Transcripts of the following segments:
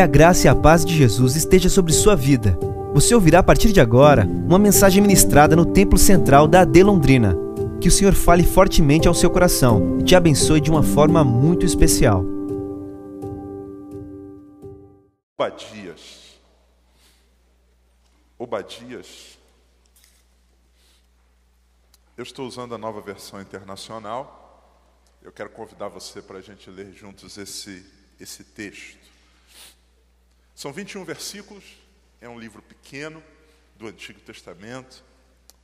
Que a graça e a paz de Jesus esteja sobre sua vida. Você ouvirá a partir de agora uma mensagem ministrada no Templo Central da AD Londrina. Que o Senhor fale fortemente ao seu coração e te abençoe de uma forma muito especial. Obadias. Obadias. Eu estou usando a nova versão internacional. Eu quero convidar você para a gente ler juntos esse, esse texto. São 21 versículos, é um livro pequeno do Antigo Testamento,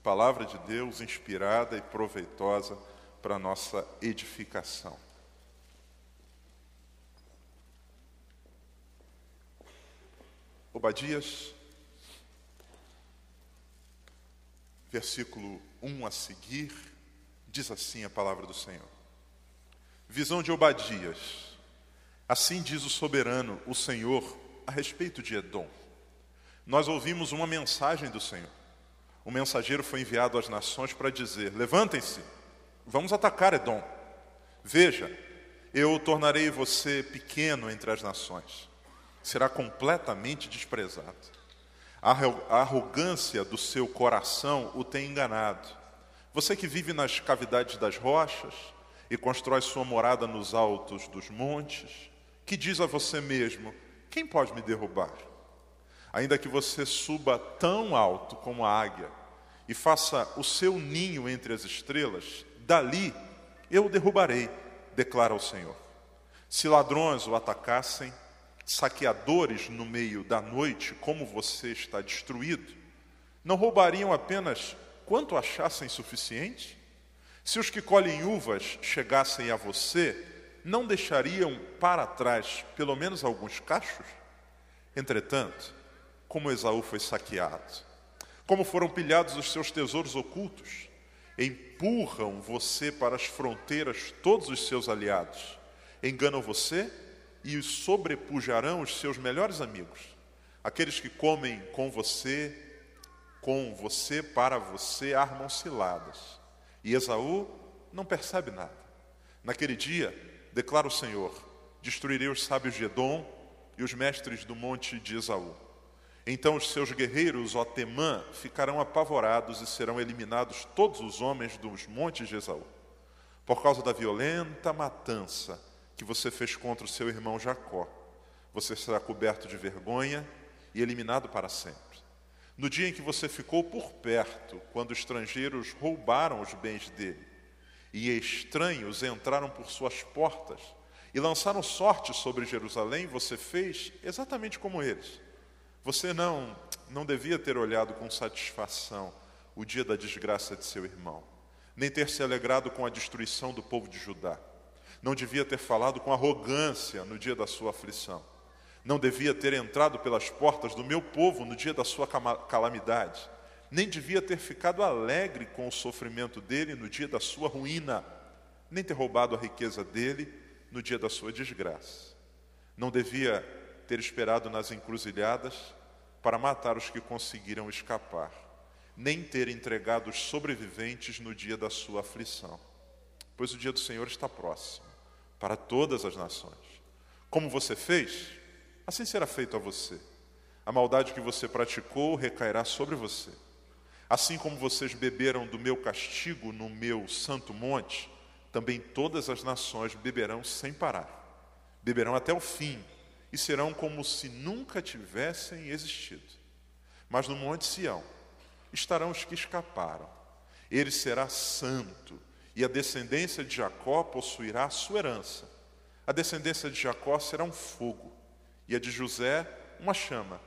palavra de Deus inspirada e proveitosa para a nossa edificação. Obadias, versículo 1 a seguir, diz assim a palavra do Senhor. Visão de Obadias. Assim diz o soberano, o Senhor, a respeito de Edom. Nós ouvimos uma mensagem do Senhor. O mensageiro foi enviado às nações para dizer: Levantem-se, vamos atacar Edom. Veja, eu tornarei você pequeno entre as nações, será completamente desprezado. A arrogância do seu coração o tem enganado. Você que vive nas cavidades das rochas e constrói sua morada nos altos dos montes, que diz a você mesmo: quem pode me derrubar? Ainda que você suba tão alto como a águia e faça o seu ninho entre as estrelas, dali eu o derrubarei, declara o Senhor. Se ladrões o atacassem, saqueadores no meio da noite, como você está destruído, não roubariam apenas quanto achassem suficiente? Se os que colhem uvas chegassem a você, não deixariam para trás pelo menos alguns cachos? Entretanto, como Esaú foi saqueado, como foram pilhados os seus tesouros ocultos, empurram você para as fronteiras todos os seus aliados, enganam você e sobrepujarão os seus melhores amigos, aqueles que comem com você, com você, para você, armam ciladas. E Esaú não percebe nada. Naquele dia, Declara o Senhor: destruirei os sábios de Edom e os mestres do monte de Esaú. Então os seus guerreiros, ó Temã, ficarão apavorados e serão eliminados todos os homens dos montes de Esaú, por causa da violenta matança que você fez contra o seu irmão Jacó. Você será coberto de vergonha e eliminado para sempre. No dia em que você ficou por perto, quando estrangeiros roubaram os bens dele, e estranhos entraram por suas portas e lançaram sorte sobre Jerusalém, você fez exatamente como eles. Você não, não devia ter olhado com satisfação o dia da desgraça de seu irmão, nem ter se alegrado com a destruição do povo de Judá. Não devia ter falado com arrogância no dia da sua aflição. Não devia ter entrado pelas portas do meu povo no dia da sua calamidade nem devia ter ficado alegre com o sofrimento dele no dia da sua ruína, nem ter roubado a riqueza dele no dia da sua desgraça. Não devia ter esperado nas encruzilhadas para matar os que conseguiram escapar, nem ter entregado os sobreviventes no dia da sua aflição. Pois o dia do Senhor está próximo para todas as nações. Como você fez, assim será feito a você. A maldade que você praticou recairá sobre você. Assim como vocês beberam do meu castigo no meu santo monte, também todas as nações beberão sem parar. Beberão até o fim e serão como se nunca tivessem existido. Mas no monte Sião estarão os que escaparam. Ele será santo e a descendência de Jacó possuirá a sua herança. A descendência de Jacó será um fogo e a de José uma chama.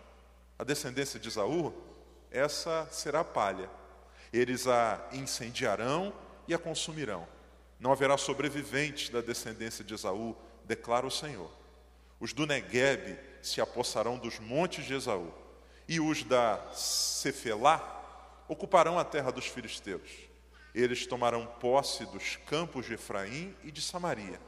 A descendência de Esaú essa será a palha. Eles a incendiarão e a consumirão. Não haverá sobreviventes da descendência de Esaú, declara o Senhor. Os do Negueb se apossarão dos montes de Esaú, e os da Cefelá ocuparão a terra dos filisteus. Eles tomarão posse dos campos de Efraim e de Samaria,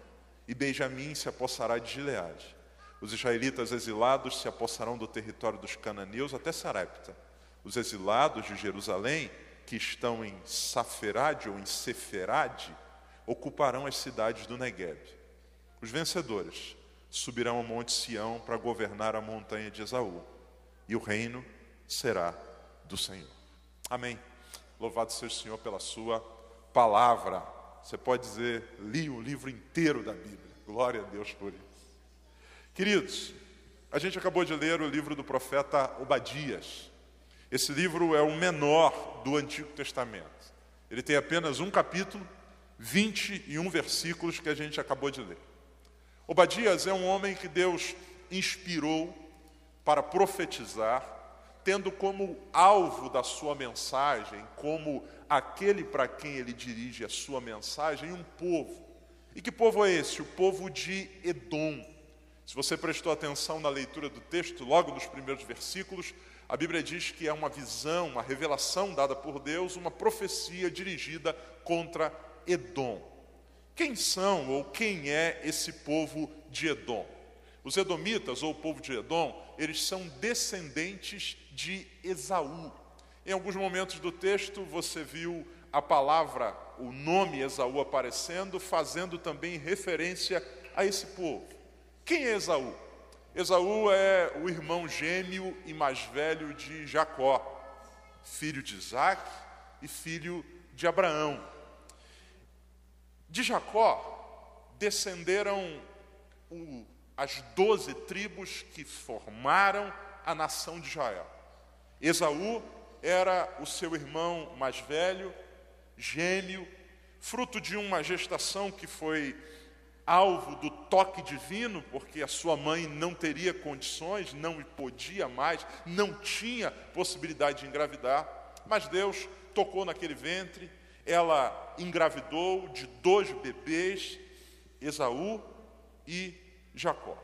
e Benjamim se apossará de Gileade. Os israelitas exilados se apossarão do território dos cananeus até Sarepta os exilados de Jerusalém, que estão em Saferade ou em Seferade, ocuparão as cidades do Negueb. Os vencedores subirão ao monte Sião para governar a montanha de Esaú, e o reino será do Senhor. Amém. Louvado seja o Senhor pela sua palavra. Você pode dizer, li o livro inteiro da Bíblia. Glória a Deus por isso. Queridos, a gente acabou de ler o livro do profeta Obadias. Esse livro é o menor do Antigo Testamento. Ele tem apenas um capítulo, 21 versículos que a gente acabou de ler. Obadias é um homem que Deus inspirou para profetizar, tendo como alvo da sua mensagem, como aquele para quem ele dirige a sua mensagem, um povo. E que povo é esse? O povo de Edom. Se você prestou atenção na leitura do texto, logo nos primeiros versículos, a Bíblia diz que é uma visão, uma revelação dada por Deus, uma profecia dirigida contra Edom. Quem são ou quem é esse povo de Edom? Os edomitas, ou o povo de Edom, eles são descendentes de Esaú. Em alguns momentos do texto você viu a palavra, o nome Esaú aparecendo, fazendo também referência a esse povo. Quem é Esaú? Esaú é o irmão gêmeo e mais velho de Jacó, filho de Isaac e filho de Abraão. De Jacó descenderam o, as doze tribos que formaram a nação de Israel. Esaú era o seu irmão mais velho, gêmeo, fruto de uma gestação que foi alvo do toque divino, porque a sua mãe não teria condições, não podia mais, não tinha possibilidade de engravidar, mas Deus tocou naquele ventre ela engravidou de dois bebês, Esaú e Jacó.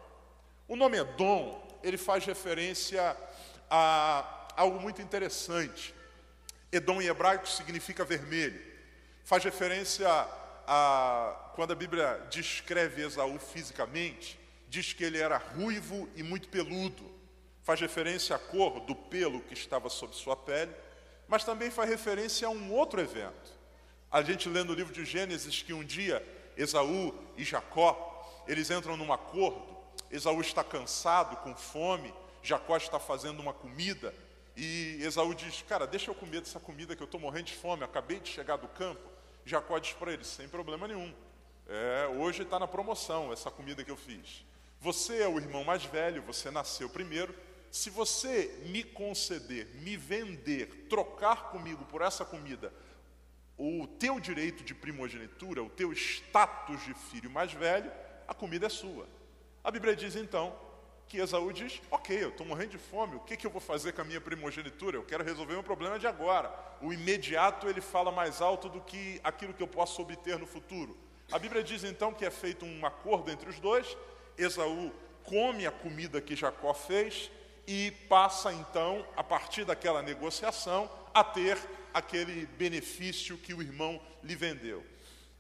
O nome Edom, ele faz referência a algo muito interessante. Edom em hebraico significa vermelho. Faz referência a quando a Bíblia descreve Esaú fisicamente, diz que ele era ruivo e muito peludo. Faz referência à cor do pelo que estava sobre sua pele, mas também faz referência a um outro evento. A gente lê no livro de Gênesis que um dia Esaú e Jacó, eles entram num acordo. Esaú está cansado, com fome, Jacó está fazendo uma comida e Esaú diz: Cara, deixa eu comer dessa comida que eu estou morrendo de fome, acabei de chegar do campo. Jacó diz para ele: Sem problema nenhum, é, hoje está na promoção essa comida que eu fiz. Você é o irmão mais velho, você nasceu primeiro. Se você me conceder, me vender, trocar comigo por essa comida o teu direito de primogenitura, o teu status de filho mais velho, a comida é sua. A Bíblia diz então que Esaú diz: Ok, eu estou morrendo de fome, o que, que eu vou fazer com a minha primogenitura? Eu quero resolver meu problema de agora. O imediato ele fala mais alto do que aquilo que eu posso obter no futuro. A Bíblia diz então que é feito um acordo entre os dois. Esaú come a comida que Jacó fez e passa então, a partir daquela negociação, a ter aquele benefício que o irmão lhe vendeu.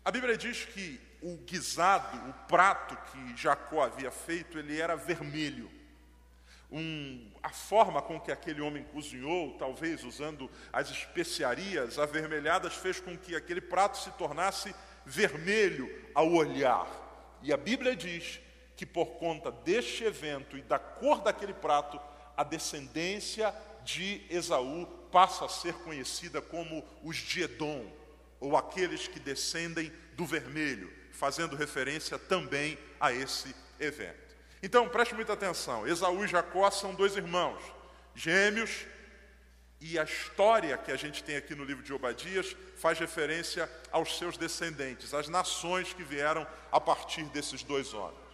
A Bíblia diz que o guisado, o prato que Jacó havia feito, ele era vermelho. Um, a forma com que aquele homem cozinhou, talvez usando as especiarias avermelhadas, fez com que aquele prato se tornasse vermelho ao olhar. E a Bíblia diz que por conta deste evento e da cor daquele prato, a descendência de Esaú passa a ser conhecida como os de Edom, ou aqueles que descendem do vermelho, fazendo referência também a esse evento. Então, preste muita atenção: Esaú e Jacó são dois irmãos, gêmeos, e a história que a gente tem aqui no livro de Obadias faz referência aos seus descendentes, às nações que vieram a partir desses dois homens.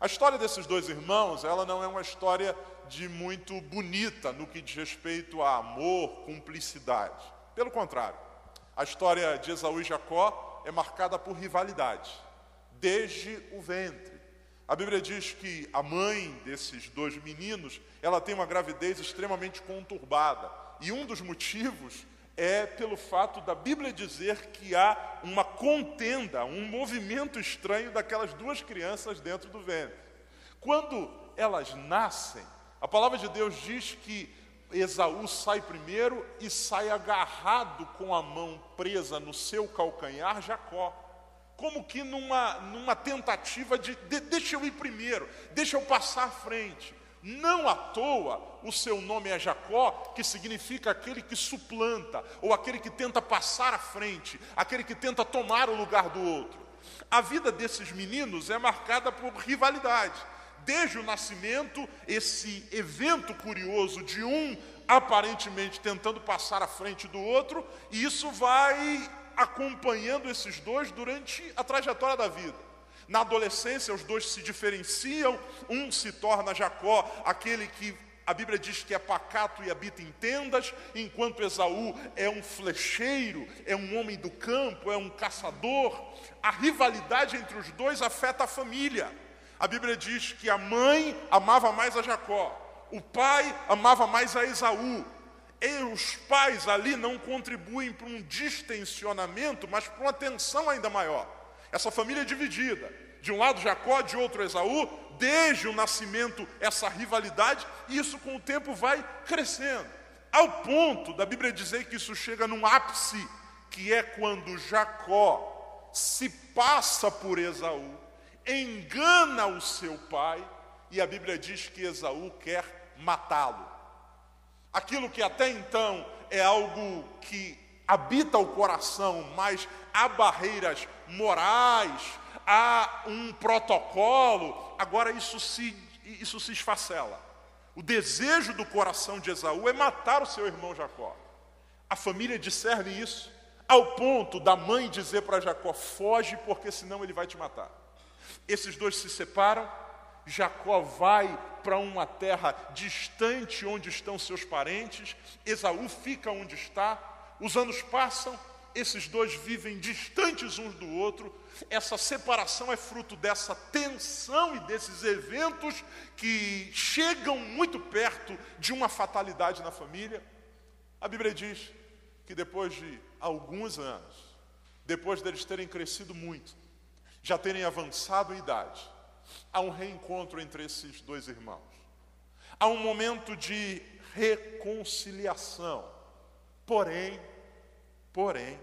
A história desses dois irmãos, ela não é uma história de muito bonita no que diz respeito a amor, cumplicidade. Pelo contrário, a história de Esaú e Jacó é marcada por rivalidade, desde o ventre. A Bíblia diz que a mãe desses dois meninos, ela tem uma gravidez extremamente conturbada. E um dos motivos é pelo fato da Bíblia dizer que há uma contenda, um movimento estranho daquelas duas crianças dentro do ventre. Quando elas nascem, a palavra de Deus diz que Esaú sai primeiro e sai agarrado com a mão presa no seu calcanhar Jacó. como que numa, numa tentativa de, de deixa eu ir primeiro, deixa eu passar à frente. Não à toa o seu nome é Jacó, que significa aquele que suplanta, ou aquele que tenta passar à frente, aquele que tenta tomar o lugar do outro. A vida desses meninos é marcada por rivalidade. Desde o nascimento, esse evento curioso de um aparentemente tentando passar à frente do outro, e isso vai acompanhando esses dois durante a trajetória da vida. Na adolescência, os dois se diferenciam, um se torna Jacó, aquele que a Bíblia diz que é pacato e habita em tendas, enquanto Esaú é um flecheiro, é um homem do campo, é um caçador. A rivalidade entre os dois afeta a família. A Bíblia diz que a mãe amava mais a Jacó, o pai amava mais a Esaú. E os pais ali não contribuem para um distensionamento, mas para uma tensão ainda maior. Essa família é dividida. De um lado Jacó, de outro Esaú, desde o nascimento essa rivalidade, e isso com o tempo vai crescendo. Ao ponto da Bíblia dizer que isso chega num ápice, que é quando Jacó se passa por Esaú, engana o seu pai, e a Bíblia diz que Esaú quer matá-lo. Aquilo que até então é algo que habita o coração, mas há barreiras morais, há um protocolo, agora isso se, isso se esfacela. O desejo do coração de Esaú é matar o seu irmão Jacó. A família discerne isso, ao ponto da mãe dizer para Jacó: foge, porque senão ele vai te matar. Esses dois se separam, Jacó vai para uma terra distante onde estão seus parentes, Esaú fica onde está, os anos passam, esses dois vivem distantes uns do outro, essa separação é fruto dessa tensão e desses eventos que chegam muito perto de uma fatalidade na família. A Bíblia diz que depois de alguns anos, depois deles terem crescido muito, já terem avançado em idade, há um reencontro entre esses dois irmãos. Há um momento de reconciliação. Porém, porém,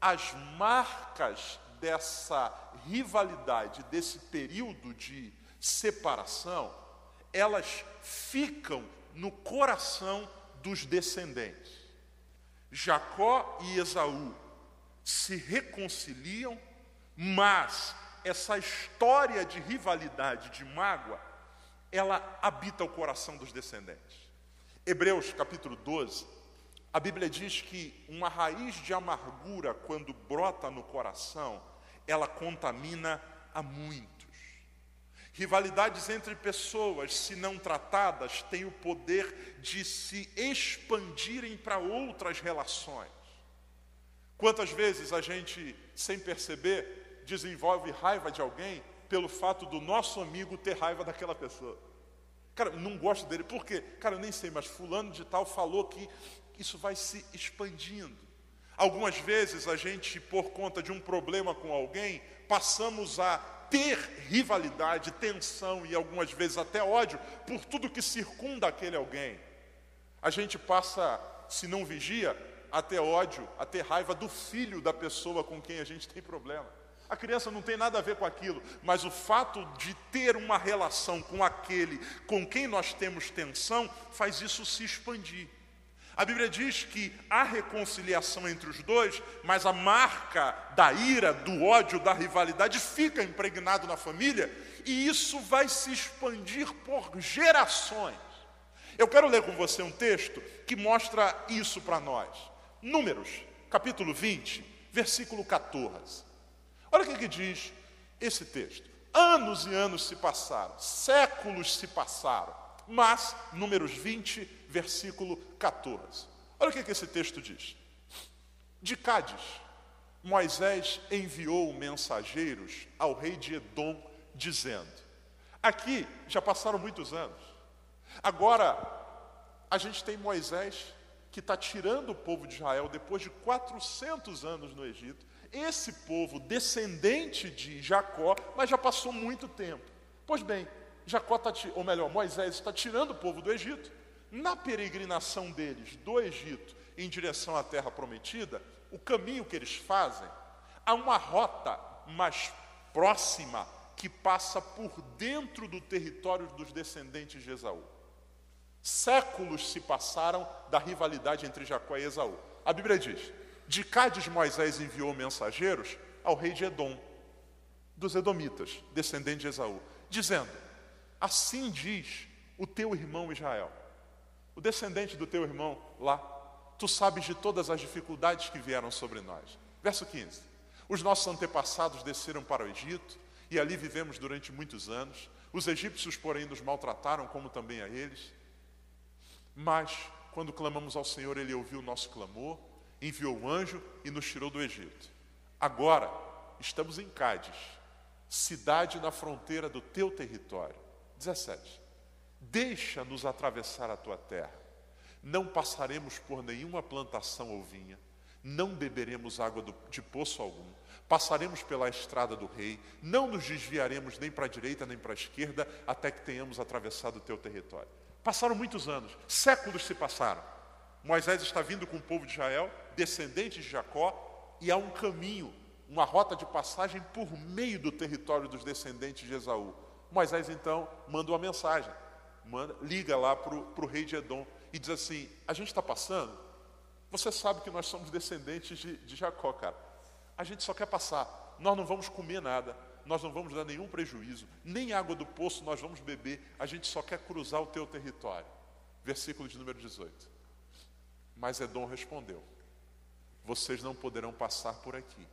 as marcas dessa rivalidade, desse período de separação, elas ficam no coração dos descendentes. Jacó e Esaú se reconciliam, mas essa história de rivalidade, de mágoa, ela habita o coração dos descendentes. Hebreus capítulo 12, a Bíblia diz que uma raiz de amargura, quando brota no coração, ela contamina a muitos. Rivalidades entre pessoas, se não tratadas, têm o poder de se expandirem para outras relações. Quantas vezes a gente, sem perceber, desenvolve raiva de alguém pelo fato do nosso amigo ter raiva daquela pessoa. Cara, não gosto dele, por quê? Cara, eu nem sei, mas fulano de tal falou que isso vai se expandindo. Algumas vezes a gente, por conta de um problema com alguém, passamos a ter rivalidade, tensão e algumas vezes até ódio por tudo que circunda aquele alguém. A gente passa, se não vigia, a ter ódio, a ter raiva do filho da pessoa com quem a gente tem problema. A criança não tem nada a ver com aquilo, mas o fato de ter uma relação com aquele com quem nós temos tensão faz isso se expandir. A Bíblia diz que há reconciliação entre os dois, mas a marca da ira, do ódio, da rivalidade fica impregnado na família e isso vai se expandir por gerações. Eu quero ler com você um texto que mostra isso para nós. Números, capítulo 20, versículo 14. Olha o que, que diz esse texto. Anos e anos se passaram, séculos se passaram, mas, Números 20, versículo 14. Olha o que, que esse texto diz. De Cádiz, Moisés enviou mensageiros ao rei de Edom, dizendo: Aqui já passaram muitos anos, agora a gente tem Moisés que está tirando o povo de Israel depois de 400 anos no Egito esse povo descendente de Jacó, mas já passou muito tempo. Pois bem, Jacó está, ou melhor, Moisés está tirando o povo do Egito. Na peregrinação deles do Egito em direção à terra prometida, o caminho que eles fazem, há uma rota mais próxima que passa por dentro do território dos descendentes de Esaú. Séculos se passaram da rivalidade entre Jacó e Esaú. A Bíblia diz: de Cádiz Moisés enviou mensageiros ao rei de Edom, dos Edomitas, descendente de Esaú, dizendo: Assim diz o teu irmão Israel, o descendente do teu irmão lá, tu sabes de todas as dificuldades que vieram sobre nós. Verso 15: Os nossos antepassados desceram para o Egito e ali vivemos durante muitos anos. Os egípcios, porém, nos maltrataram, como também a eles. Mas, quando clamamos ao Senhor, Ele ouviu o nosso clamor, enviou o anjo e nos tirou do Egito. Agora, estamos em Cádiz, cidade na fronteira do teu território. 17. Deixa-nos atravessar a tua terra. Não passaremos por nenhuma plantação ou vinha, não beberemos água de poço algum, passaremos pela estrada do rei, não nos desviaremos nem para a direita nem para a esquerda, até que tenhamos atravessado o teu território. Passaram muitos anos, séculos se passaram. Moisés está vindo com o povo de Israel, descendentes de Jacó, e há um caminho, uma rota de passagem por meio do território dos descendentes de Esaú. Moisés então manda uma mensagem, manda, liga lá para o rei de Edom e diz assim: A gente está passando, você sabe que nós somos descendentes de, de Jacó, cara. A gente só quer passar, nós não vamos comer nada, nós não vamos dar nenhum prejuízo, nem água do poço nós vamos beber, a gente só quer cruzar o teu território. Versículo de número 18. Mas Edom respondeu: Vocês não poderão passar por aqui.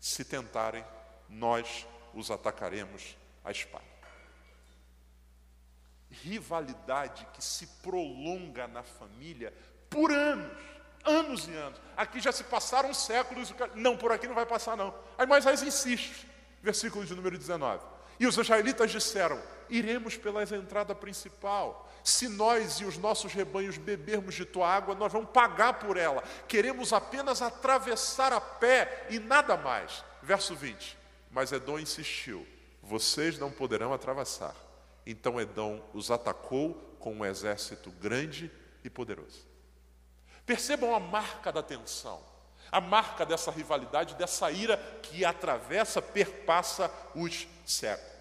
Se tentarem, nós os atacaremos à espada. Rivalidade que se prolonga na família por anos, anos e anos. Aqui já se passaram séculos, não, por aqui não vai passar não. Aí Moisés insiste versículo de número 19. E os israelitas disseram: Iremos pela entrada principal. Se nós e os nossos rebanhos bebermos de tua água, nós vamos pagar por ela. Queremos apenas atravessar a pé e nada mais. Verso 20. Mas Edom insistiu: Vocês não poderão atravessar. Então Edom os atacou com um exército grande e poderoso. Percebam a marca da tensão a marca dessa rivalidade, dessa ira que atravessa, perpassa os séculos.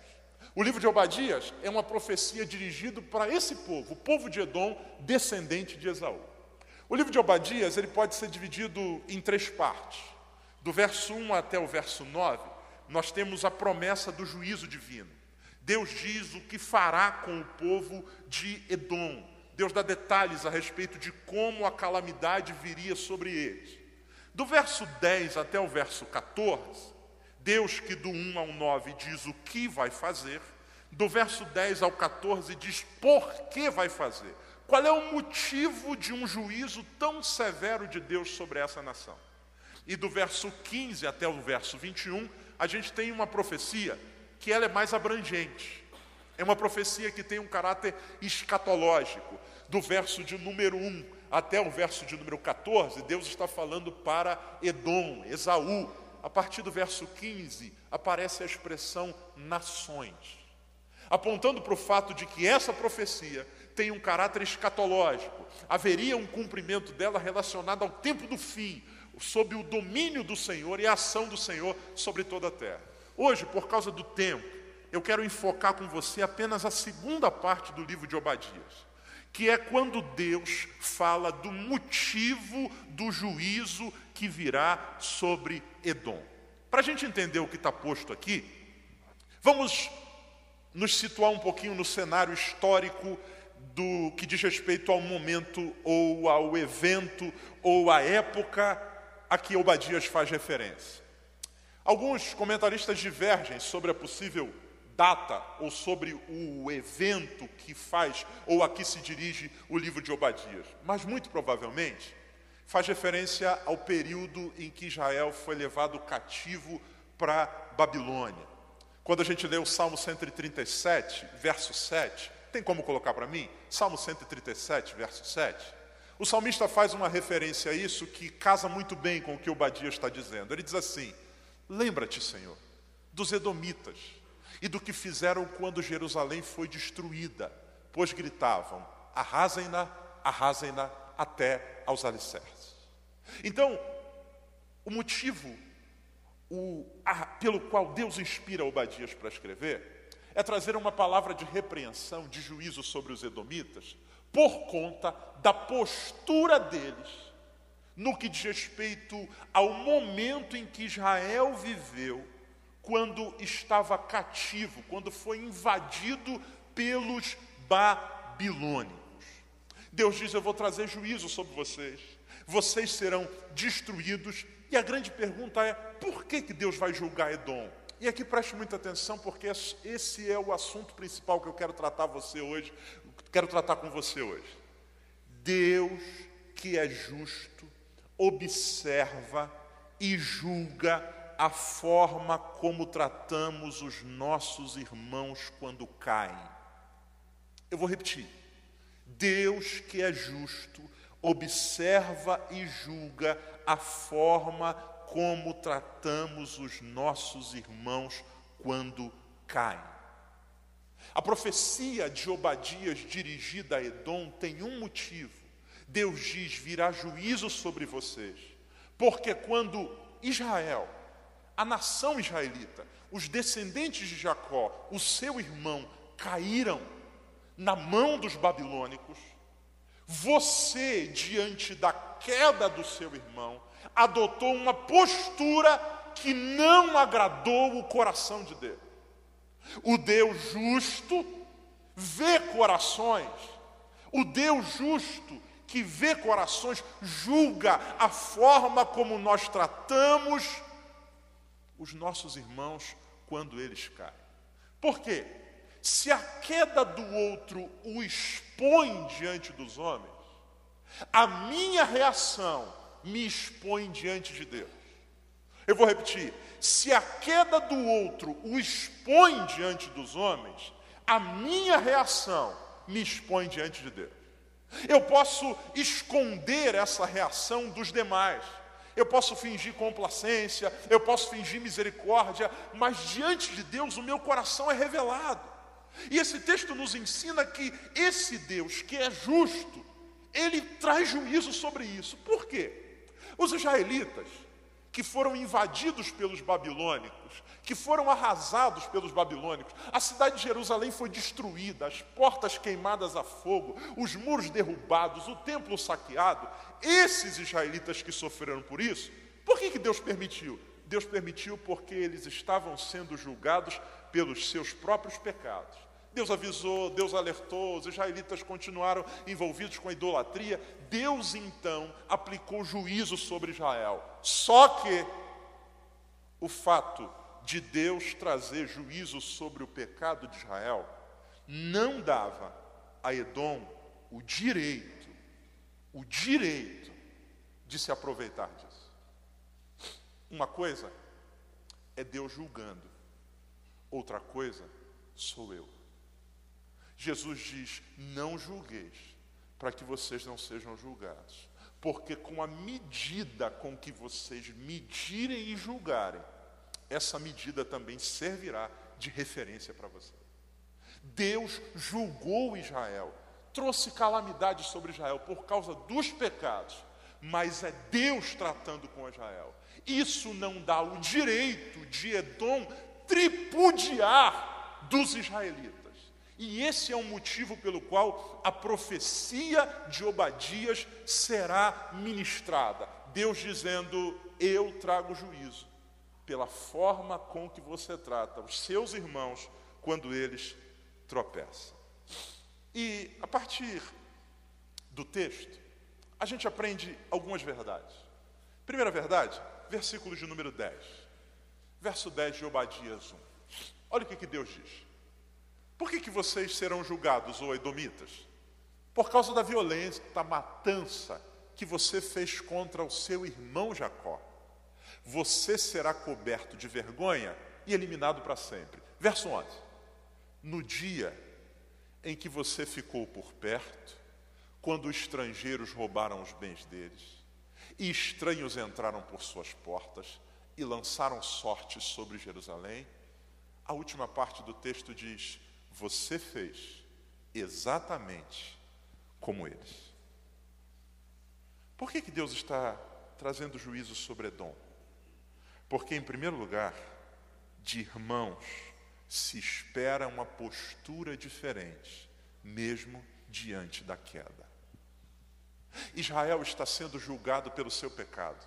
O livro de Obadias é uma profecia dirigida para esse povo, o povo de Edom, descendente de Esaú. O livro de Obadias ele pode ser dividido em três partes. Do verso 1 até o verso 9, nós temos a promessa do juízo divino. Deus diz o que fará com o povo de Edom. Deus dá detalhes a respeito de como a calamidade viria sobre eles. Do verso 10 até o verso 14, Deus que do 1 ao 9 diz o que vai fazer, do verso 10 ao 14 diz por que vai fazer. Qual é o motivo de um juízo tão severo de Deus sobre essa nação? E do verso 15 até o verso 21, a gente tem uma profecia que ela é mais abrangente. É uma profecia que tem um caráter escatológico. Do verso de número 1 até o verso de número 14, Deus está falando para Edom, Esaú. A partir do verso 15, aparece a expressão nações, apontando para o fato de que essa profecia tem um caráter escatológico. Haveria um cumprimento dela relacionado ao tempo do fim, sob o domínio do Senhor e a ação do Senhor sobre toda a terra. Hoje, por causa do tempo, eu quero enfocar com você apenas a segunda parte do livro de Obadias que é quando Deus fala do motivo do juízo que virá sobre Edom. Para a gente entender o que está posto aqui, vamos nos situar um pouquinho no cenário histórico do que diz respeito ao momento ou ao evento ou à época a que Obadias faz referência. Alguns comentaristas divergem sobre a possível data ou sobre o evento que faz ou a que se dirige o livro de Obadias, mas muito provavelmente faz referência ao período em que Israel foi levado cativo para Babilônia. Quando a gente lê o Salmo 137, verso 7, tem como colocar para mim? Salmo 137, verso 7. O salmista faz uma referência a isso que casa muito bem com o que Obadias está dizendo. Ele diz assim: Lembra-te, Senhor, dos Edomitas e do que fizeram quando Jerusalém foi destruída, pois gritavam: arrasem-na, arrasem-na até aos alicerces. Então, o motivo o, a, pelo qual Deus inspira Obadias para escrever é trazer uma palavra de repreensão, de juízo sobre os edomitas, por conta da postura deles no que diz respeito ao momento em que Israel viveu quando estava cativo, quando foi invadido pelos babilônicos. Deus diz: Eu vou trazer juízo sobre vocês, vocês serão destruídos. E a grande pergunta é: por que, que Deus vai julgar Edom? E aqui preste muita atenção, porque esse é o assunto principal que eu quero tratar você hoje, quero tratar com você hoje. Deus, que é justo, observa e julga a forma como tratamos os nossos irmãos quando caem. Eu vou repetir. Deus, que é justo, observa e julga a forma como tratamos os nossos irmãos quando caem. A profecia de Obadias dirigida a Edom tem um motivo. Deus diz: virá juízo sobre vocês, porque quando Israel a nação israelita, os descendentes de Jacó, o seu irmão, caíram na mão dos babilônicos, você, diante da queda do seu irmão, adotou uma postura que não agradou o coração de Deus. O Deus justo vê corações, o Deus justo que vê corações julga a forma como nós tratamos os nossos irmãos quando eles caem. Por quê? Se a queda do outro o expõe diante dos homens, a minha reação me expõe diante de Deus. Eu vou repetir: se a queda do outro o expõe diante dos homens, a minha reação me expõe diante de Deus. Eu posso esconder essa reação dos demais eu posso fingir complacência, eu posso fingir misericórdia, mas diante de Deus o meu coração é revelado. E esse texto nos ensina que esse Deus, que é justo, ele traz juízo sobre isso. Por quê? Os israelitas, que foram invadidos pelos babilônicos, que foram arrasados pelos babilônicos. A cidade de Jerusalém foi destruída, as portas queimadas a fogo, os muros derrubados, o templo saqueado. Esses israelitas que sofreram por isso, por que, que Deus permitiu? Deus permitiu porque eles estavam sendo julgados pelos seus próprios pecados. Deus avisou, Deus alertou, os israelitas continuaram envolvidos com a idolatria. Deus então aplicou juízo sobre Israel. Só que o fato de Deus trazer juízo sobre o pecado de Israel não dava a Edom o direito, o direito de se aproveitar disso. Uma coisa é Deus julgando, outra coisa sou eu. Jesus diz: Não julgueis, para que vocês não sejam julgados, porque com a medida com que vocês medirem e julgarem, essa medida também servirá de referência para você. Deus julgou Israel, trouxe calamidade sobre Israel por causa dos pecados, mas é Deus tratando com Israel. Isso não dá o direito de Edom tripudiar dos israelitas. E esse é o motivo pelo qual a profecia de Obadias será ministrada. Deus dizendo: Eu trago juízo pela forma com que você trata os seus irmãos quando eles tropeçam. E a partir do texto, a gente aprende algumas verdades. Primeira verdade, versículo de número 10. Verso 10 de Obadias 1. Olha o que, que Deus diz. Por que, que vocês serão julgados, ou edomitas? Por causa da violência, da matança que você fez contra o seu irmão Jacó você será coberto de vergonha e eliminado para sempre. Verso 11: No dia em que você ficou por perto, quando estrangeiros roubaram os bens deles, e estranhos entraram por suas portas e lançaram sorte sobre Jerusalém, a última parte do texto diz: Você fez exatamente como eles. Por que, que Deus está trazendo juízo sobre Edom? Porque, em primeiro lugar, de irmãos se espera uma postura diferente, mesmo diante da queda. Israel está sendo julgado pelo seu pecado.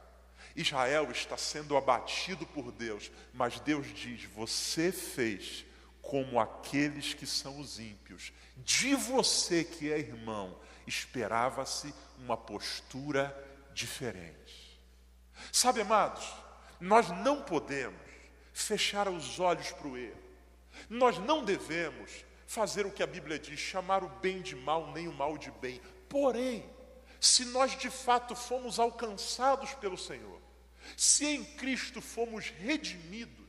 Israel está sendo abatido por Deus, mas Deus diz: Você fez como aqueles que são os ímpios. De você que é irmão, esperava-se uma postura diferente. Sabe, amados, nós não podemos fechar os olhos para o erro. Nós não devemos fazer o que a Bíblia diz, chamar o bem de mal, nem o mal de bem. Porém, se nós de fato fomos alcançados pelo Senhor, se em Cristo fomos redimidos,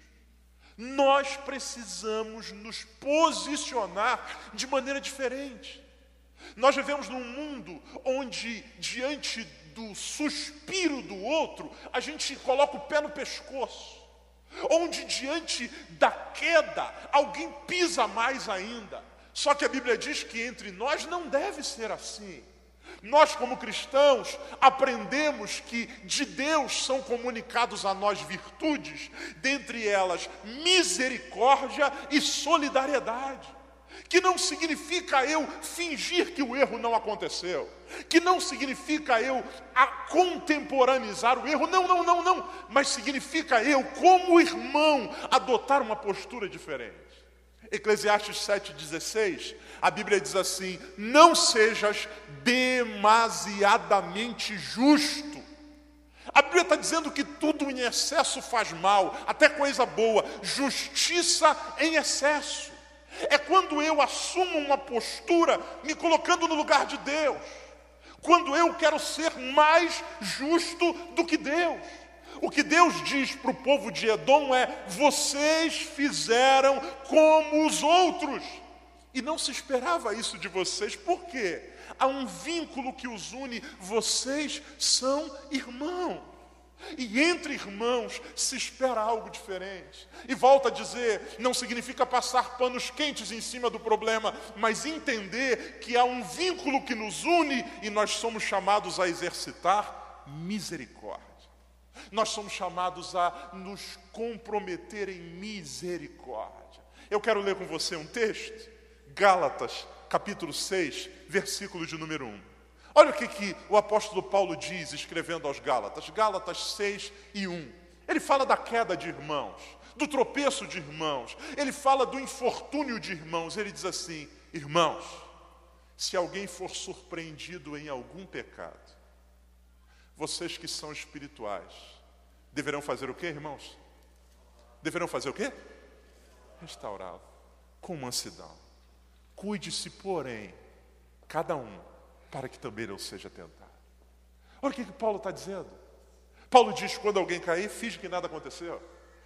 nós precisamos nos posicionar de maneira diferente. Nós vivemos num mundo onde, diante do suspiro do outro, a gente coloca o pé no pescoço. Onde, diante da queda, alguém pisa mais ainda. Só que a Bíblia diz que entre nós não deve ser assim. Nós, como cristãos, aprendemos que de Deus são comunicados a nós virtudes, dentre elas misericórdia e solidariedade. Que não significa eu fingir que o erro não aconteceu, que não significa eu contemporaneizar o erro, não, não, não, não, mas significa eu, como irmão, adotar uma postura diferente. Eclesiastes 7,16, a Bíblia diz assim: Não sejas demasiadamente justo. A Bíblia está dizendo que tudo em excesso faz mal, até coisa boa, justiça em excesso. É quando eu assumo uma postura me colocando no lugar de Deus, quando eu quero ser mais justo do que Deus. O que Deus diz para o povo de Edom é: vocês fizeram como os outros. E não se esperava isso de vocês, por quê? Há um vínculo que os une, vocês são irmãos. E entre irmãos se espera algo diferente. E volta a dizer, não significa passar panos quentes em cima do problema, mas entender que há um vínculo que nos une e nós somos chamados a exercitar misericórdia. Nós somos chamados a nos comprometer em misericórdia. Eu quero ler com você um texto, Gálatas, capítulo 6, versículo de número 1. Olha o que, que o apóstolo Paulo diz escrevendo aos Gálatas, Gálatas 6 e 1. Ele fala da queda de irmãos, do tropeço de irmãos, ele fala do infortúnio de irmãos. Ele diz assim: Irmãos, se alguém for surpreendido em algum pecado, vocês que são espirituais, deverão fazer o que, irmãos? Deverão fazer o quê? Restaurá-lo com mansidão. Cuide-se, porém, cada um, para que também não seja tentado. Olha o que, que Paulo está dizendo. Paulo diz: quando alguém cair, finge que nada aconteceu.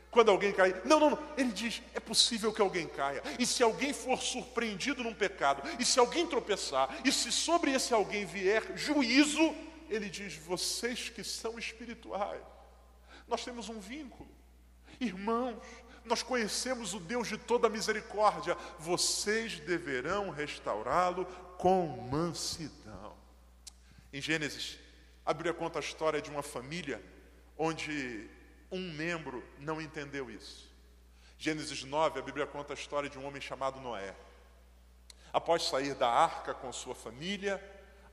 Quando alguém cair, não, não, não. Ele diz: é possível que alguém caia. E se alguém for surpreendido num pecado, e se alguém tropeçar, e se sobre esse alguém vier juízo, ele diz: vocês que são espirituais, nós temos um vínculo. Irmãos, nós conhecemos o Deus de toda misericórdia, vocês deverão restaurá-lo com mansidão. Em Gênesis, a Bíblia conta a história de uma família onde um membro não entendeu isso. Gênesis 9, a Bíblia conta a história de um homem chamado Noé. Após sair da arca com sua família,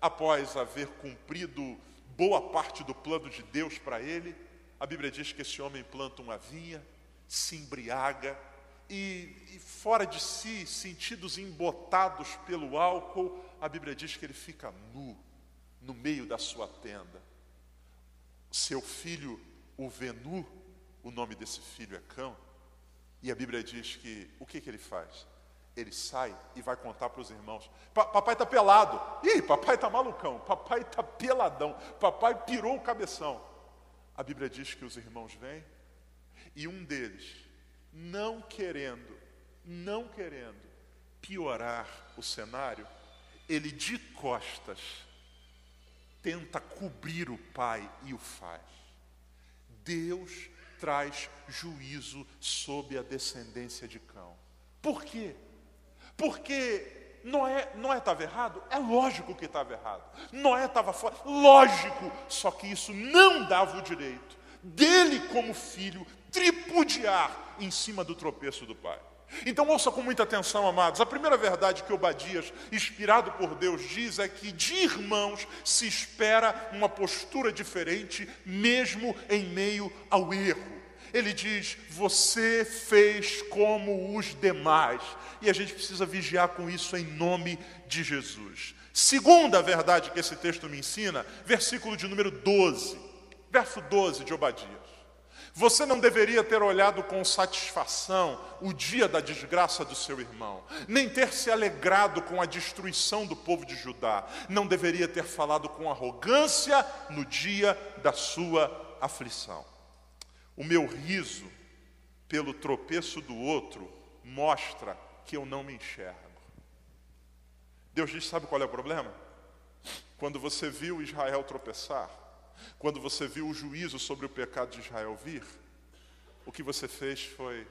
após haver cumprido boa parte do plano de Deus para ele, a Bíblia diz que esse homem planta uma vinha, se embriaga e, e, fora de si, sentidos embotados pelo álcool, a Bíblia diz que ele fica nu no meio da sua tenda. Seu filho o vê nu, o nome desse filho é cão, e a Bíblia diz que o que, que ele faz? Ele sai e vai contar para os irmãos: Papai está pelado. Ih, papai está malucão. Papai está peladão. Papai pirou o cabeção. A Bíblia diz que os irmãos vêm e um deles, não querendo, não querendo piorar o cenário, ele de costas tenta cobrir o pai e o faz. Deus traz juízo sobre a descendência de Cão. Por quê? Porque Noé Noé estava errado? É lógico que estava errado. Noé estava fora? Lógico. Só que isso não dava o direito dele como filho tripudiar em cima do tropeço do pai. Então ouça com muita atenção, amados. A primeira verdade que Obadias, inspirado por Deus, diz é que de irmãos se espera uma postura diferente, mesmo em meio ao erro. Ele diz: Você fez como os demais. E a gente precisa vigiar com isso em nome de Jesus. Segunda verdade que esse texto me ensina, versículo de número 12, verso 12 de Obadias. Você não deveria ter olhado com satisfação o dia da desgraça do seu irmão, nem ter se alegrado com a destruição do povo de Judá. Não deveria ter falado com arrogância no dia da sua aflição. O meu riso pelo tropeço do outro mostra que eu não me enxergo. Deus diz: sabe qual é o problema? Quando você viu Israel tropeçar, quando você viu o juízo sobre o pecado de Israel vir, o que você fez foi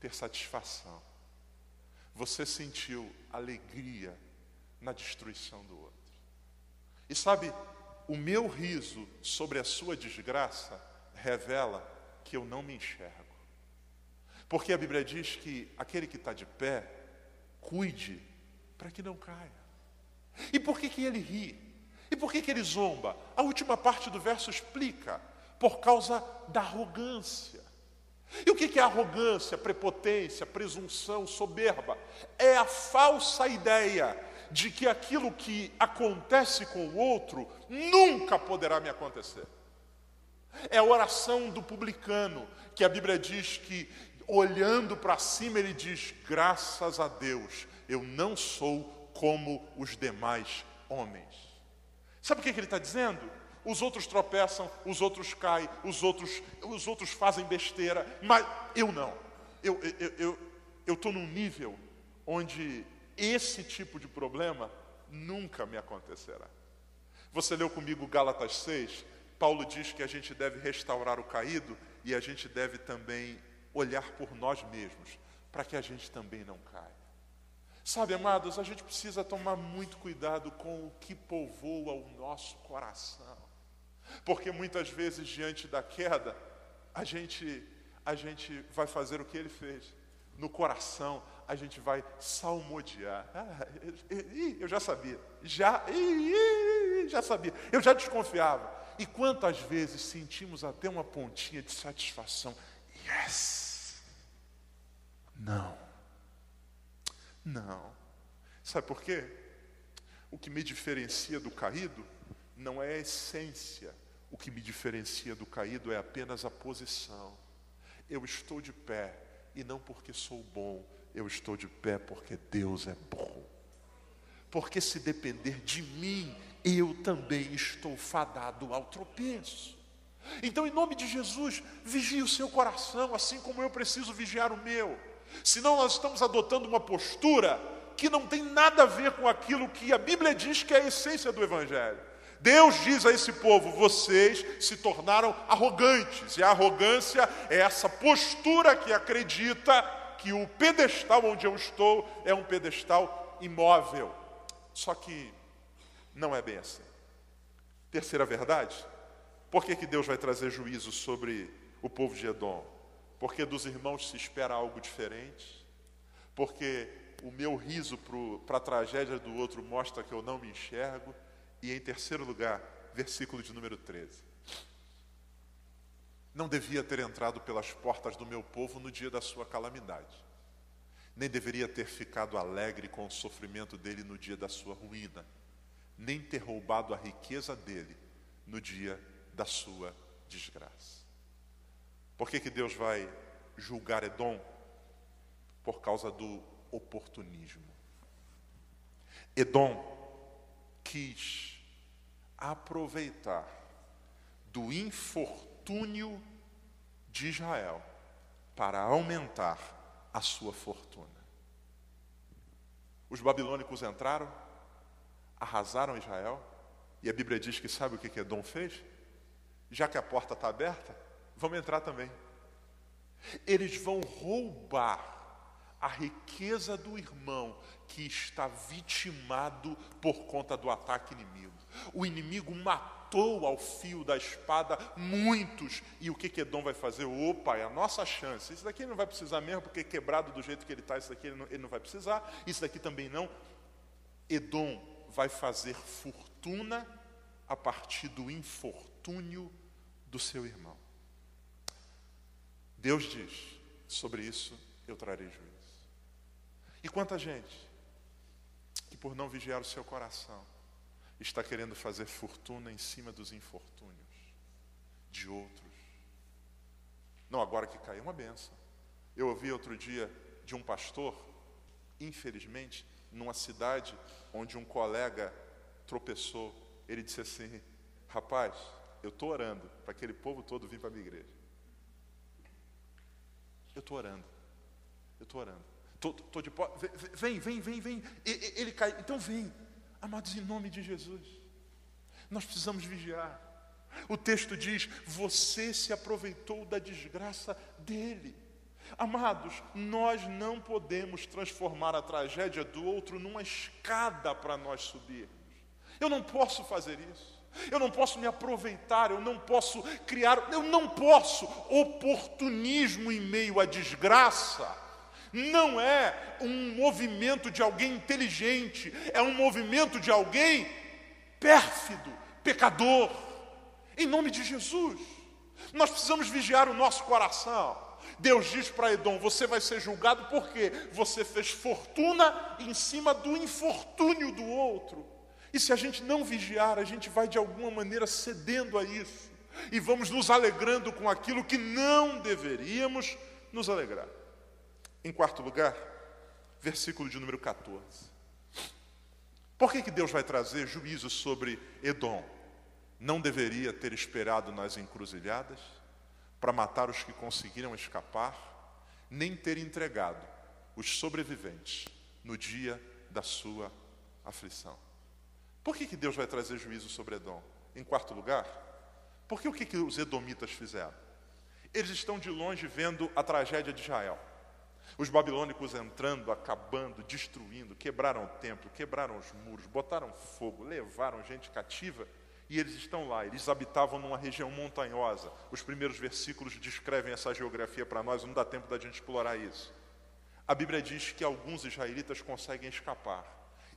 ter satisfação. Você sentiu alegria na destruição do outro. E sabe, o meu riso sobre a sua desgraça revela que eu não me enxergo. Porque a Bíblia diz que aquele que está de pé, cuide para que não caia. E por que, que ele ri? E por que, que ele zomba? A última parte do verso explica: por causa da arrogância. E o que, que é arrogância, prepotência, presunção, soberba? É a falsa ideia de que aquilo que acontece com o outro nunca poderá me acontecer. É a oração do publicano, que a Bíblia diz que, olhando para cima, ele diz: graças a Deus, eu não sou como os demais homens. Sabe o que, ele está dizendo? Os outros tropeçam, os outros caem, os outros, os outros fazem besteira, mas eu não. Eu estou eu, eu, eu, eu num nível onde esse tipo de problema nunca me acontecerá. Você leu comigo Gálatas 6? Paulo diz que a gente deve restaurar o caído e a gente deve também olhar por nós mesmos, para que a gente também não caia. Sabe, amados, a gente precisa tomar muito cuidado com o que povoa o nosso coração. Porque muitas vezes, diante da queda, a gente, a gente vai fazer o que ele fez. No coração, a gente vai salmodiar. Ah, eu já sabia, já, já sabia, eu já desconfiava. E quantas vezes sentimos até uma pontinha de satisfação? Yes! Não. Não. Sabe por quê? O que me diferencia do caído não é a essência. O que me diferencia do caído é apenas a posição. Eu estou de pé e não porque sou bom, eu estou de pé porque Deus é bom. Porque se depender de mim, eu também estou fadado ao tropeço. Então, em nome de Jesus, vigie o seu coração, assim como eu preciso vigiar o meu. Senão nós estamos adotando uma postura que não tem nada a ver com aquilo que a Bíblia diz que é a essência do Evangelho. Deus diz a esse povo: vocês se tornaram arrogantes, e a arrogância é essa postura que acredita que o pedestal onde eu estou é um pedestal imóvel. Só que não é bem assim. Terceira verdade: por que, que Deus vai trazer juízo sobre o povo de Edom? porque dos irmãos se espera algo diferente, porque o meu riso para a tragédia do outro mostra que eu não me enxergo, e em terceiro lugar, versículo de número 13. Não devia ter entrado pelas portas do meu povo no dia da sua calamidade, nem deveria ter ficado alegre com o sofrimento dele no dia da sua ruína, nem ter roubado a riqueza dele no dia da sua desgraça. Por que, que Deus vai julgar Edom? Por causa do oportunismo. Edom quis aproveitar do infortúnio de Israel para aumentar a sua fortuna. Os babilônicos entraram, arrasaram Israel, e a Bíblia diz que sabe o que Edom fez? Já que a porta está aberta, vamos entrar também. Eles vão roubar a riqueza do irmão que está vitimado por conta do ataque inimigo. O inimigo matou ao fio da espada muitos. E o que, Edom vai fazer? Opa, é a nossa chance. Isso daqui ele não vai precisar mesmo, porque quebrado do jeito que ele está, isso daqui ele não, ele não vai precisar. Isso daqui também não. Edom vai fazer fortuna a partir do infortúnio do seu irmão. Deus diz: sobre isso eu trarei juízo. E quanta gente que, por não vigiar o seu coração, está querendo fazer fortuna em cima dos infortúnios de outros. Não, agora que caiu uma benção. Eu ouvi outro dia de um pastor, infelizmente, numa cidade onde um colega tropeçou. Ele disse assim: Rapaz, eu estou orando para aquele povo todo vir para a minha igreja. Eu estou orando. Eu estou orando. Estou de porta. Vem, vem, vem, vem. Ele cai. Então vem. Amados, em nome de Jesus. Nós precisamos vigiar. O texto diz: Você se aproveitou da desgraça dele. Amados, nós não podemos transformar a tragédia do outro numa escada para nós subirmos. Eu não posso fazer isso. Eu não posso me aproveitar, eu não posso criar, eu não posso oportunismo em meio à desgraça. Não é um movimento de alguém inteligente, é um movimento de alguém pérfido, pecador. Em nome de Jesus, nós precisamos vigiar o nosso coração. Deus diz para Edom: você vai ser julgado porque você fez fortuna em cima do infortúnio do outro. E se a gente não vigiar, a gente vai de alguma maneira cedendo a isso. E vamos nos alegrando com aquilo que não deveríamos nos alegrar. Em quarto lugar, versículo de número 14. Por que, que Deus vai trazer juízo sobre Edom? Não deveria ter esperado nas encruzilhadas para matar os que conseguiram escapar, nem ter entregado os sobreviventes no dia da sua aflição. Por que, que Deus vai trazer juízo sobre Edom? Em quarto lugar, porque o que, que os edomitas fizeram? Eles estão de longe vendo a tragédia de Israel. Os babilônicos entrando, acabando, destruindo, quebraram o templo, quebraram os muros, botaram fogo, levaram gente cativa e eles estão lá. Eles habitavam numa região montanhosa. Os primeiros versículos descrevem essa geografia para nós, não dá tempo da gente explorar isso. A Bíblia diz que alguns israelitas conseguem escapar.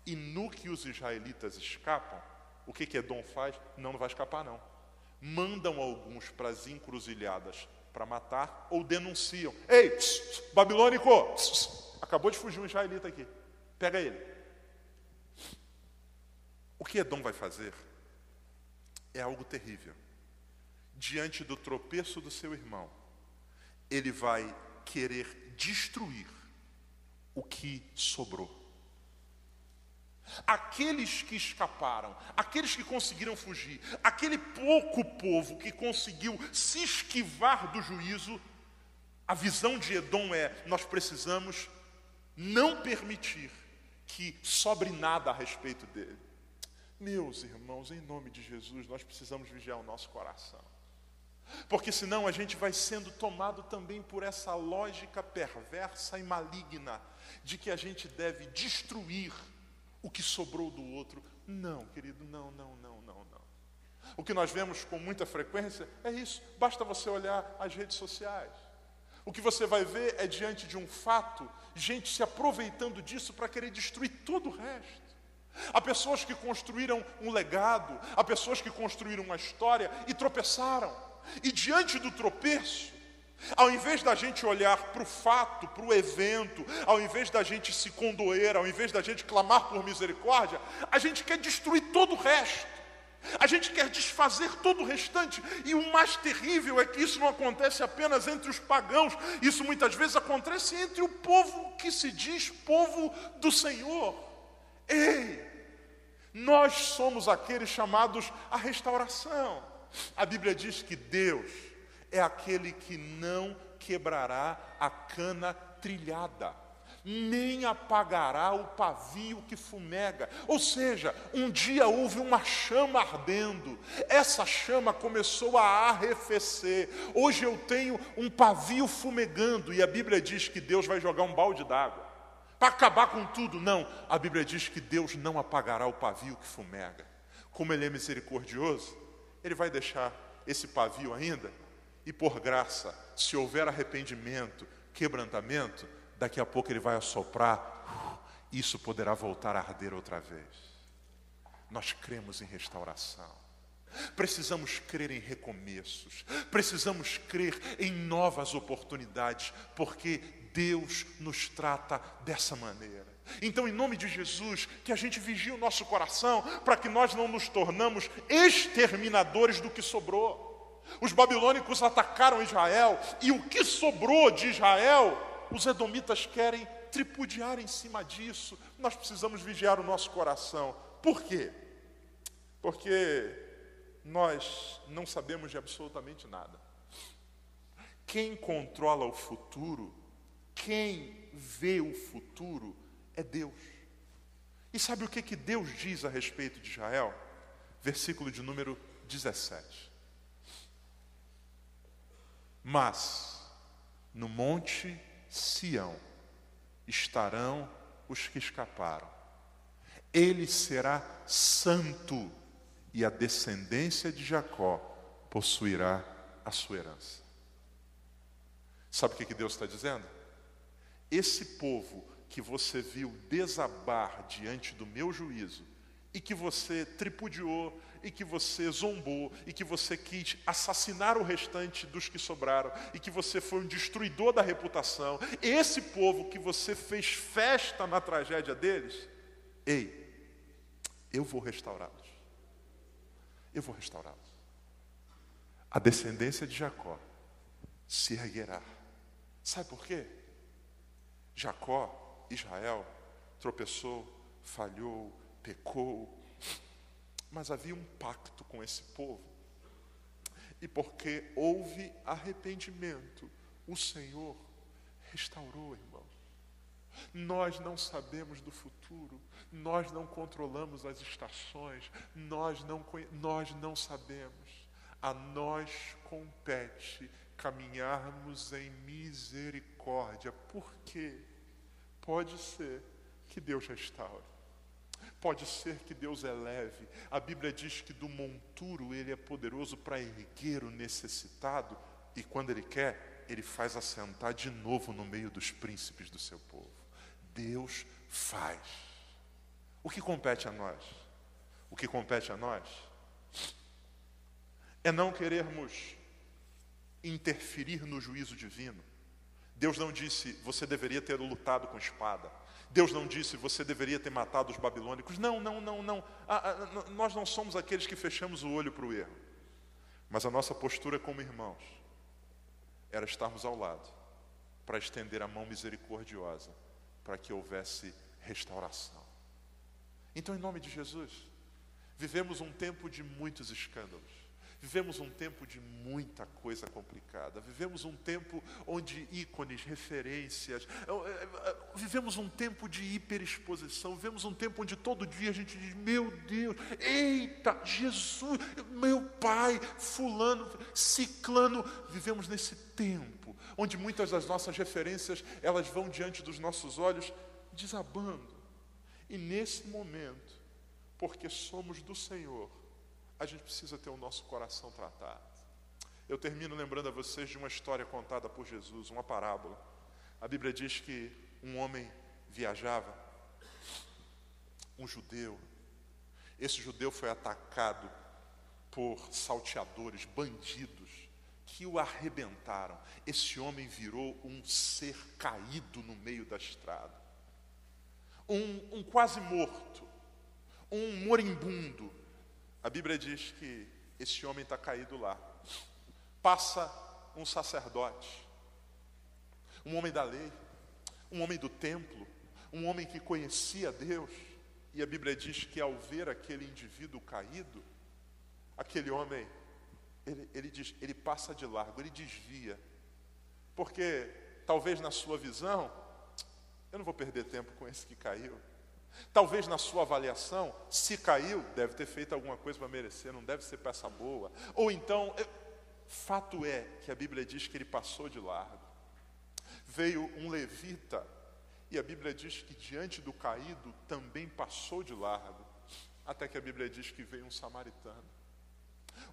E no que os israelitas escapam, o que, que Edom faz? Não, não vai escapar, não. Mandam alguns para as encruzilhadas para matar ou denunciam. Ei, pss, babilônico, pss, acabou de fugir um israelita aqui. Pega ele. O que Edom vai fazer é algo terrível. Diante do tropeço do seu irmão, ele vai querer destruir o que sobrou. Aqueles que escaparam, aqueles que conseguiram fugir, aquele pouco povo que conseguiu se esquivar do juízo, a visão de Edom é: nós precisamos não permitir que sobre nada a respeito dele. Meus irmãos, em nome de Jesus, nós precisamos vigiar o nosso coração. Porque senão a gente vai sendo tomado também por essa lógica perversa e maligna de que a gente deve destruir o que sobrou do outro. Não, querido, não, não, não, não, não. O que nós vemos com muita frequência é isso. Basta você olhar as redes sociais. O que você vai ver é diante de um fato, gente se aproveitando disso para querer destruir todo o resto. Há pessoas que construíram um legado, há pessoas que construíram uma história e tropeçaram. E diante do tropeço, ao invés da gente olhar para o fato, para o evento, ao invés da gente se condoer, ao invés da gente clamar por misericórdia, a gente quer destruir todo o resto. A gente quer desfazer todo o restante. E o mais terrível é que isso não acontece apenas entre os pagãos, isso muitas vezes acontece entre o povo que se diz povo do Senhor. Ei, nós somos aqueles chamados à restauração. A Bíblia diz que Deus é aquele que não quebrará a cana trilhada. nem apagará o pavio que fumega. Ou seja, um dia houve uma chama ardendo, essa chama começou a arrefecer. Hoje eu tenho um pavio fumegando, e a Bíblia diz que Deus vai jogar um balde d'água para acabar com tudo. Não, a Bíblia diz que Deus não apagará o pavio que fumega. Como Ele é misericordioso, Ele vai deixar esse pavio ainda, e por graça, se houver arrependimento, quebrantamento, daqui a pouco ele vai assoprar, isso poderá voltar a arder outra vez. Nós cremos em restauração. Precisamos crer em recomeços, precisamos crer em novas oportunidades, porque Deus nos trata dessa maneira. Então, em nome de Jesus, que a gente vigie o nosso coração para que nós não nos tornamos exterminadores do que sobrou. Os babilônicos atacaram Israel e o que sobrou de Israel os edomitas querem tripudiar em cima disso. Nós precisamos vigiar o nosso coração. Por quê? Porque nós não sabemos de absolutamente nada. Quem controla o futuro, quem vê o futuro, é Deus. E sabe o que, que Deus diz a respeito de Israel? Versículo de número 17. Mas no monte Sião estarão os que escaparam. Ele será santo e a descendência de Jacó possuirá a sua herança. Sabe o que Deus está dizendo? Esse povo que você viu desabar diante do meu juízo e que você tripudiou e que você zombou, e que você quis assassinar o restante dos que sobraram, e que você foi um destruidor da reputação, esse povo que você fez festa na tragédia deles, ei, eu vou restaurá-los. Eu vou restaurá-los. A descendência de Jacó se erguerá. Sabe por quê? Jacó, Israel, tropeçou, falhou, pecou, mas havia um pacto com esse povo. E porque houve arrependimento, o Senhor restaurou, irmão. Nós não sabemos do futuro, nós não controlamos as estações, nós não, nós não sabemos. A nós compete caminharmos em misericórdia, porque pode ser que Deus restaure. Pode ser que Deus eleve. A Bíblia diz que do monturo ele é poderoso para erguer o necessitado, e quando ele quer, ele faz assentar de novo no meio dos príncipes do seu povo. Deus faz. O que compete a nós? O que compete a nós é não querermos interferir no juízo divino. Deus não disse, você deveria ter lutado com espada. Deus não disse você deveria ter matado os babilônicos. Não, não, não, não. Ah, ah, nós não somos aqueles que fechamos o olho para o erro. Mas a nossa postura como irmãos era estarmos ao lado para estender a mão misericordiosa para que houvesse restauração. Então, em nome de Jesus, vivemos um tempo de muitos escândalos. Vivemos um tempo de muita coisa complicada. Vivemos um tempo onde ícones, referências. É, é, é, vivemos um tempo de hiperexposição. Vivemos um tempo onde todo dia a gente diz: Meu Deus, eita, Jesus, meu Pai, Fulano, Ciclano. Vivemos nesse tempo onde muitas das nossas referências elas vão diante dos nossos olhos desabando. E nesse momento, porque somos do Senhor, a gente precisa ter o nosso coração tratado. Eu termino lembrando a vocês de uma história contada por Jesus, uma parábola. A Bíblia diz que um homem viajava, um judeu. Esse judeu foi atacado por salteadores, bandidos, que o arrebentaram. Esse homem virou um ser caído no meio da estrada, um, um quase morto, um moribundo a Bíblia diz que esse homem está caído lá. Passa um sacerdote, um homem da lei, um homem do templo, um homem que conhecia Deus. E a Bíblia diz que ao ver aquele indivíduo caído, aquele homem, ele, ele diz, ele passa de largo, ele desvia. Porque talvez na sua visão, Eu não vou perder tempo com esse que caiu. Talvez na sua avaliação, se caiu, deve ter feito alguma coisa para merecer, não deve ser peça boa. Ou então, eu... fato é que a Bíblia diz que ele passou de largo. Veio um levita, e a Bíblia diz que diante do caído também passou de largo. Até que a Bíblia diz que veio um samaritano.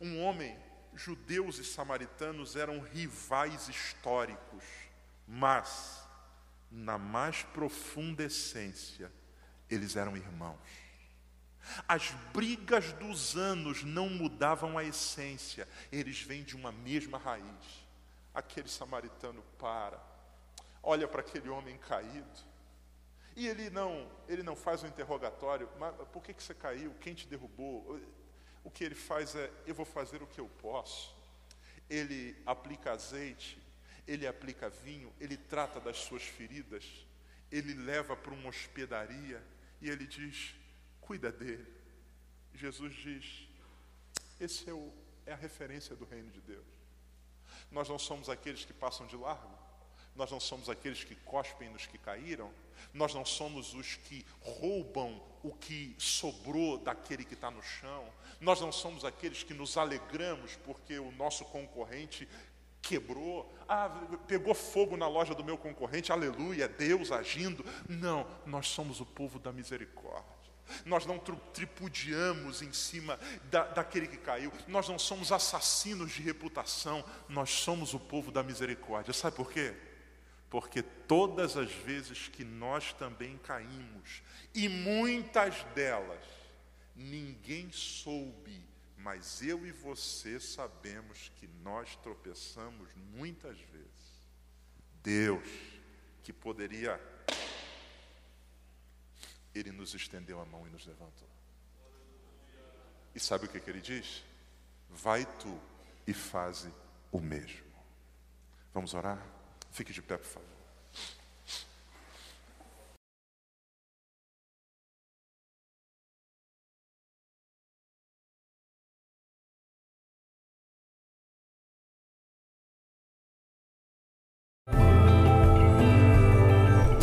Um homem, judeus e samaritanos eram rivais históricos, mas, na mais profunda essência, eles eram irmãos. As brigas dos anos não mudavam a essência, eles vêm de uma mesma raiz. Aquele samaritano para, olha para aquele homem caído, e ele não, ele não faz um interrogatório, mas por que, que você caiu? Quem te derrubou? O que ele faz é, eu vou fazer o que eu posso. Ele aplica azeite, ele aplica vinho, ele trata das suas feridas, ele leva para uma hospedaria, e ele diz: cuida dele. Jesus diz: esse é, o, é a referência do reino de Deus. Nós não somos aqueles que passam de largo, nós não somos aqueles que cospem nos que caíram, nós não somos os que roubam o que sobrou daquele que está no chão, nós não somos aqueles que nos alegramos porque o nosso concorrente quebrou, ah, pegou fogo na loja do meu concorrente, aleluia, Deus agindo. Não, nós somos o povo da misericórdia. Nós não tripudiamos em cima da, daquele que caiu, nós não somos assassinos de reputação, nós somos o povo da misericórdia. Sabe por quê? Porque todas as vezes que nós também caímos, e muitas delas, ninguém soube mas eu e você sabemos que nós tropeçamos muitas vezes. Deus, que poderia, Ele nos estendeu a mão e nos levantou. E sabe o que, que Ele diz? Vai tu e faze o mesmo. Vamos orar? Fique de pé, por favor.